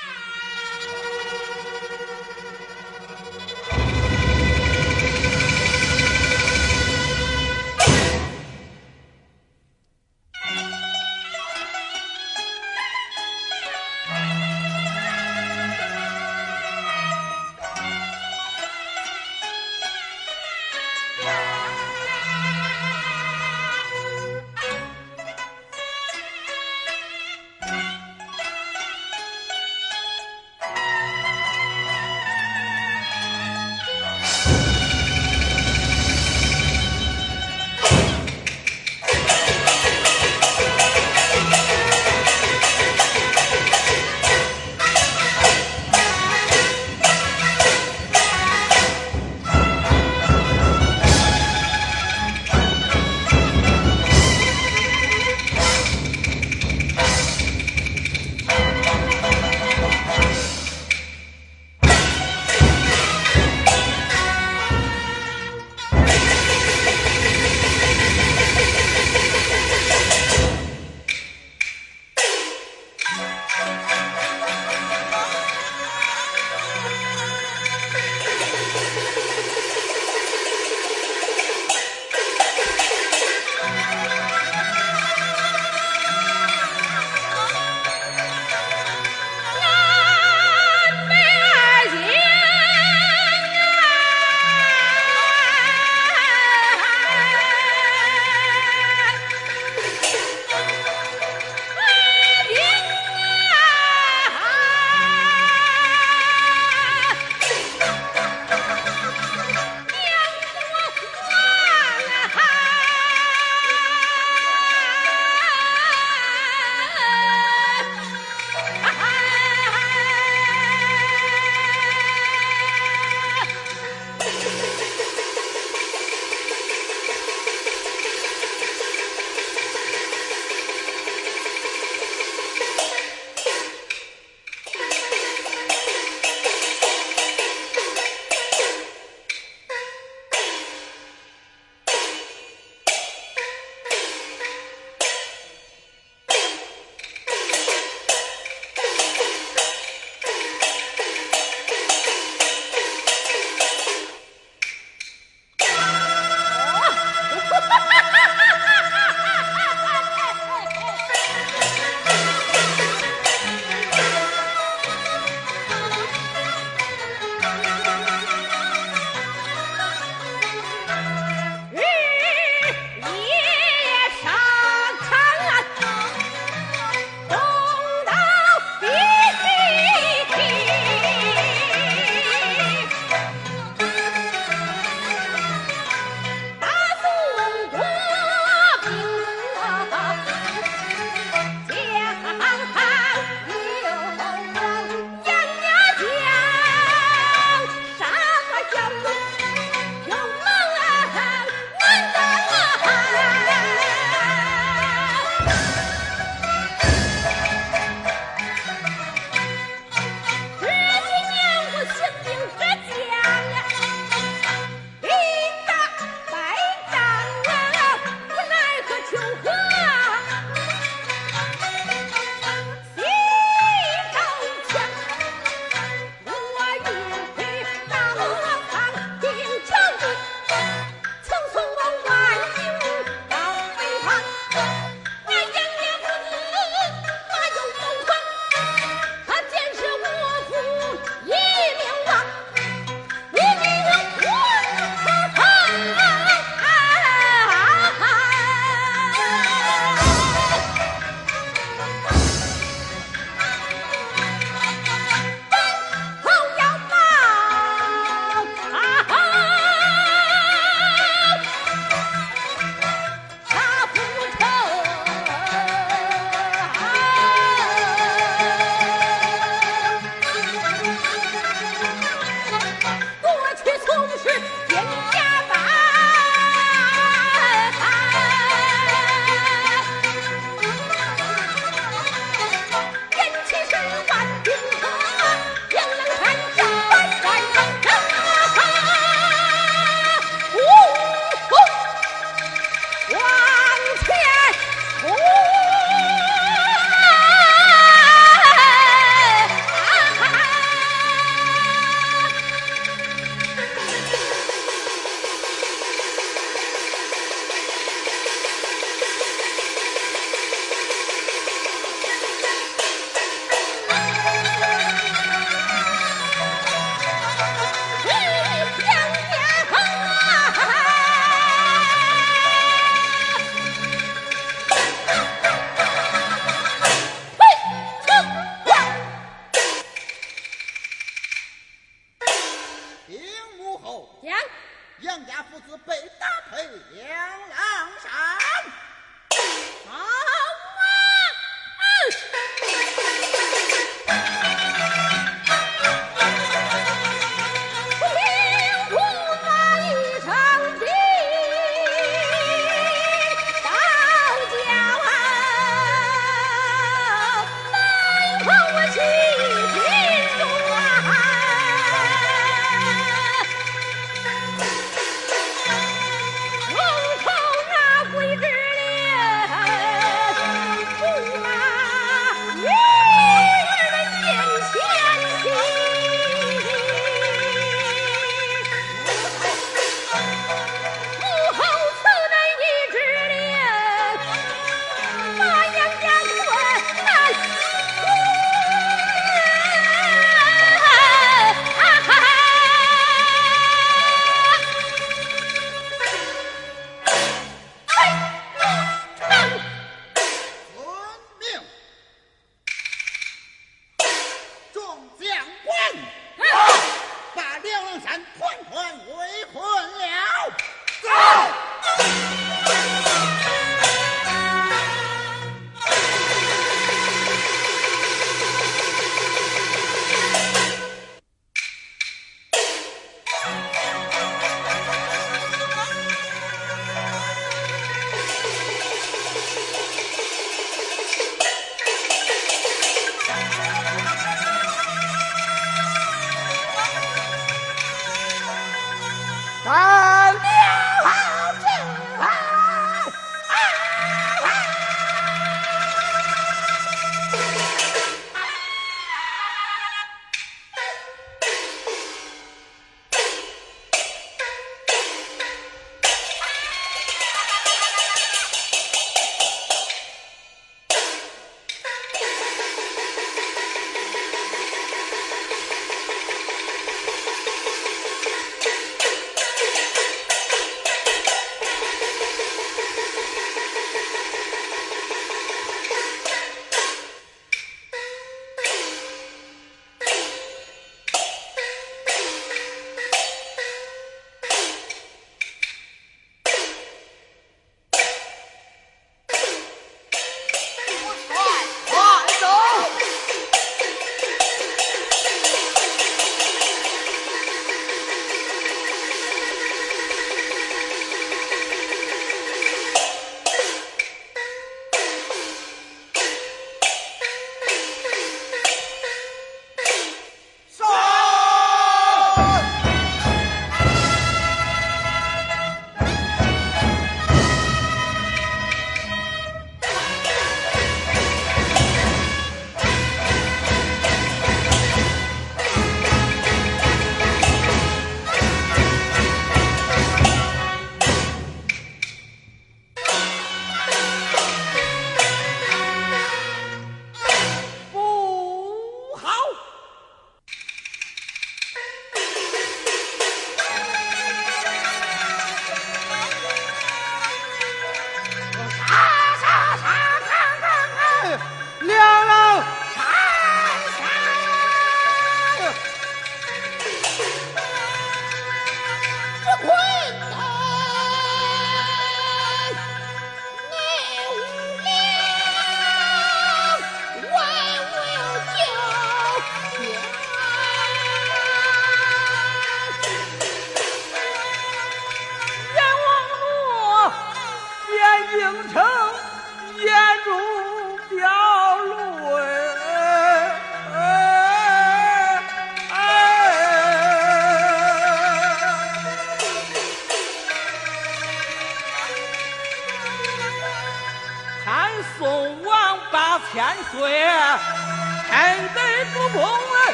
Yeah!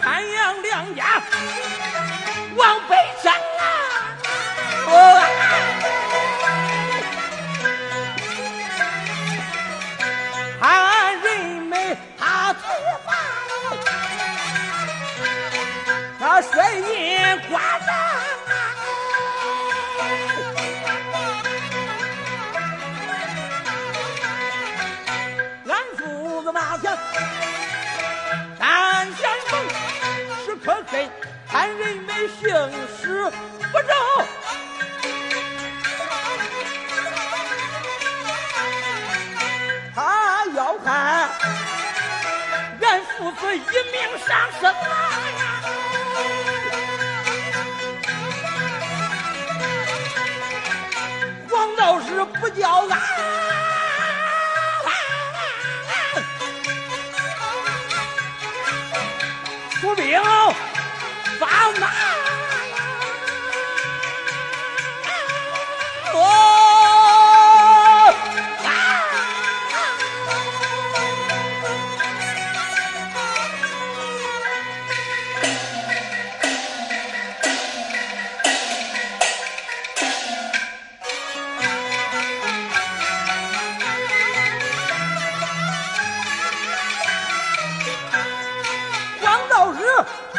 潘杨两家姓事不正。他要看俺父子一命丧身呐！黄道士不叫俺、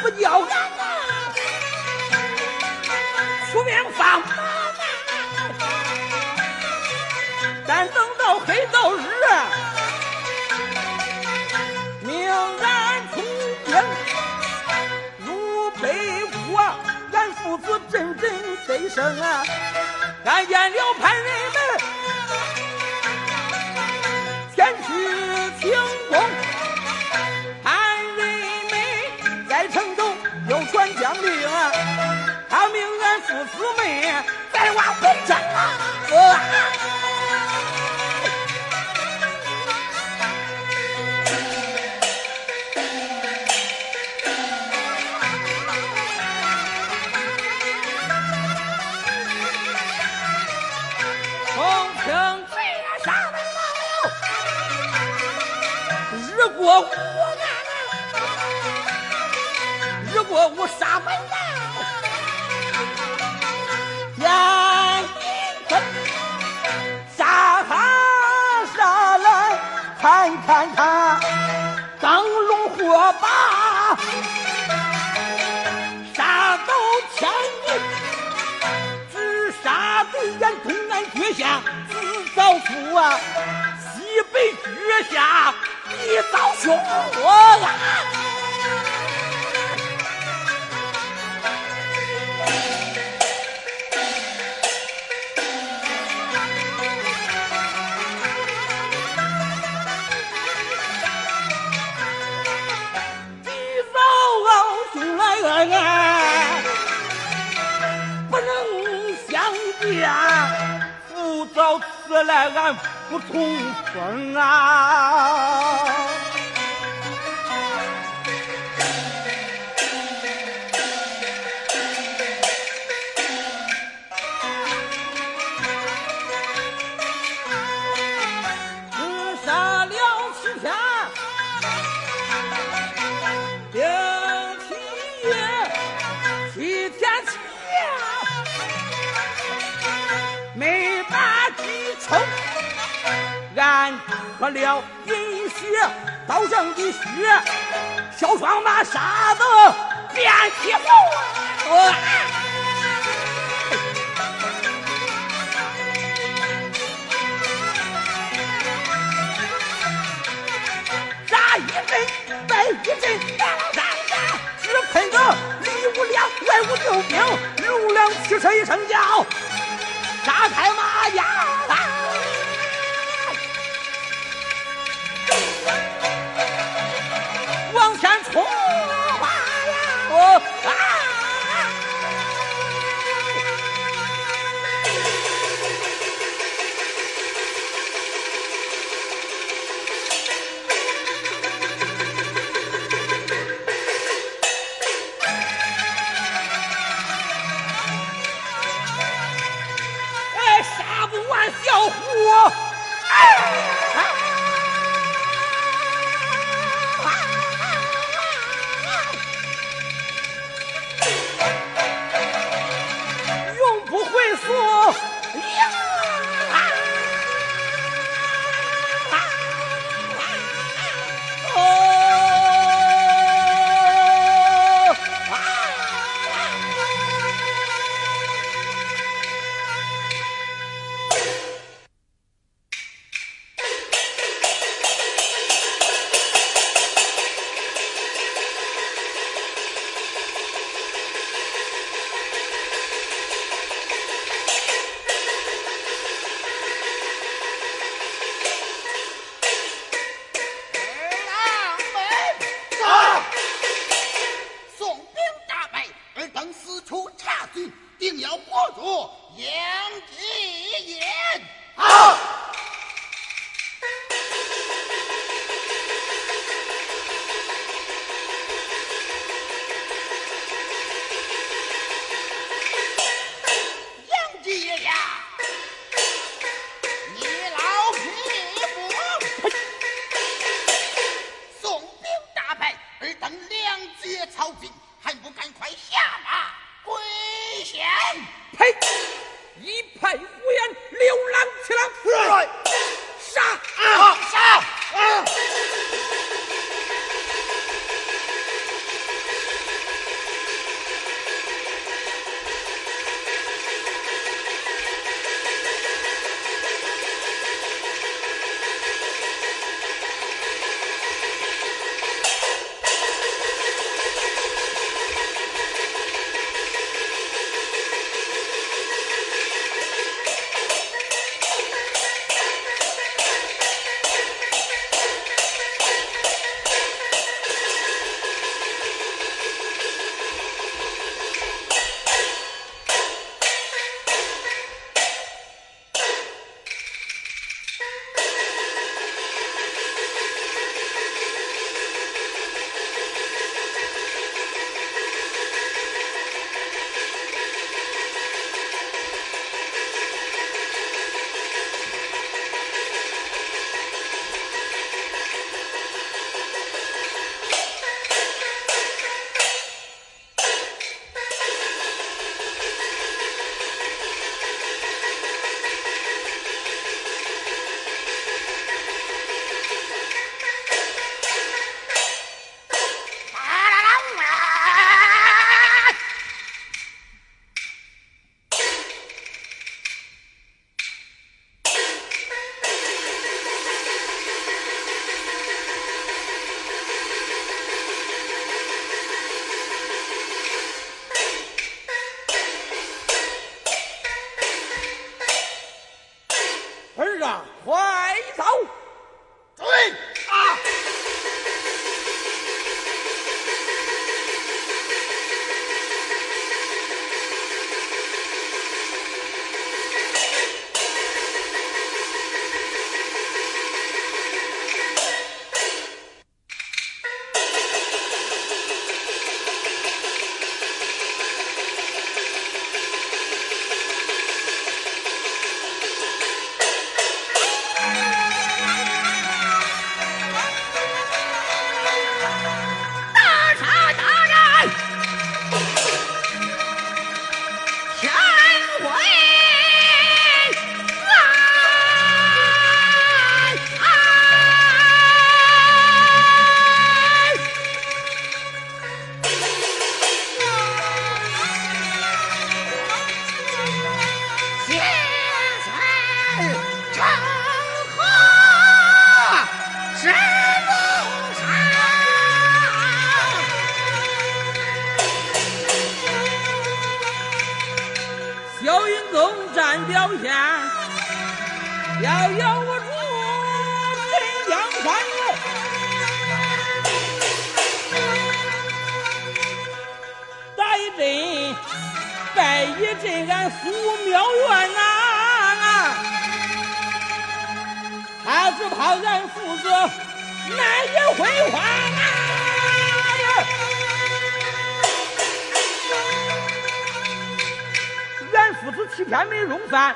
不叫俺呐，出边放马呐，但等到黑到日，命俺出兵入北国，俺父子阵阵得胜啊，俺见了潘仁。姊妹再往回站！啊你早凶我安。来俺不通风啊。喝了饮血，刀上的血，小双马杀得遍体红。扎一阵，败一阵，战战，只喷个里无粮外无救兵，陆良驱车一声叫，杀开马呀！只怕俺父子难以回话。俺父子七天没用饭，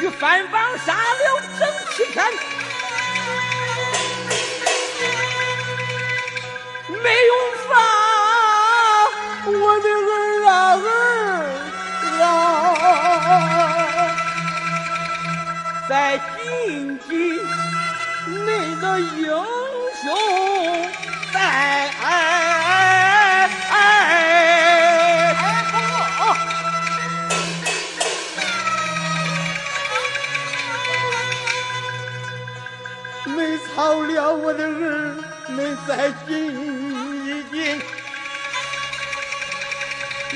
与番邦杀了整七天，没用饭，我的儿啊儿啊，在那英雄在。没操了我的儿，没在今天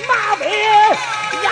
马背呀！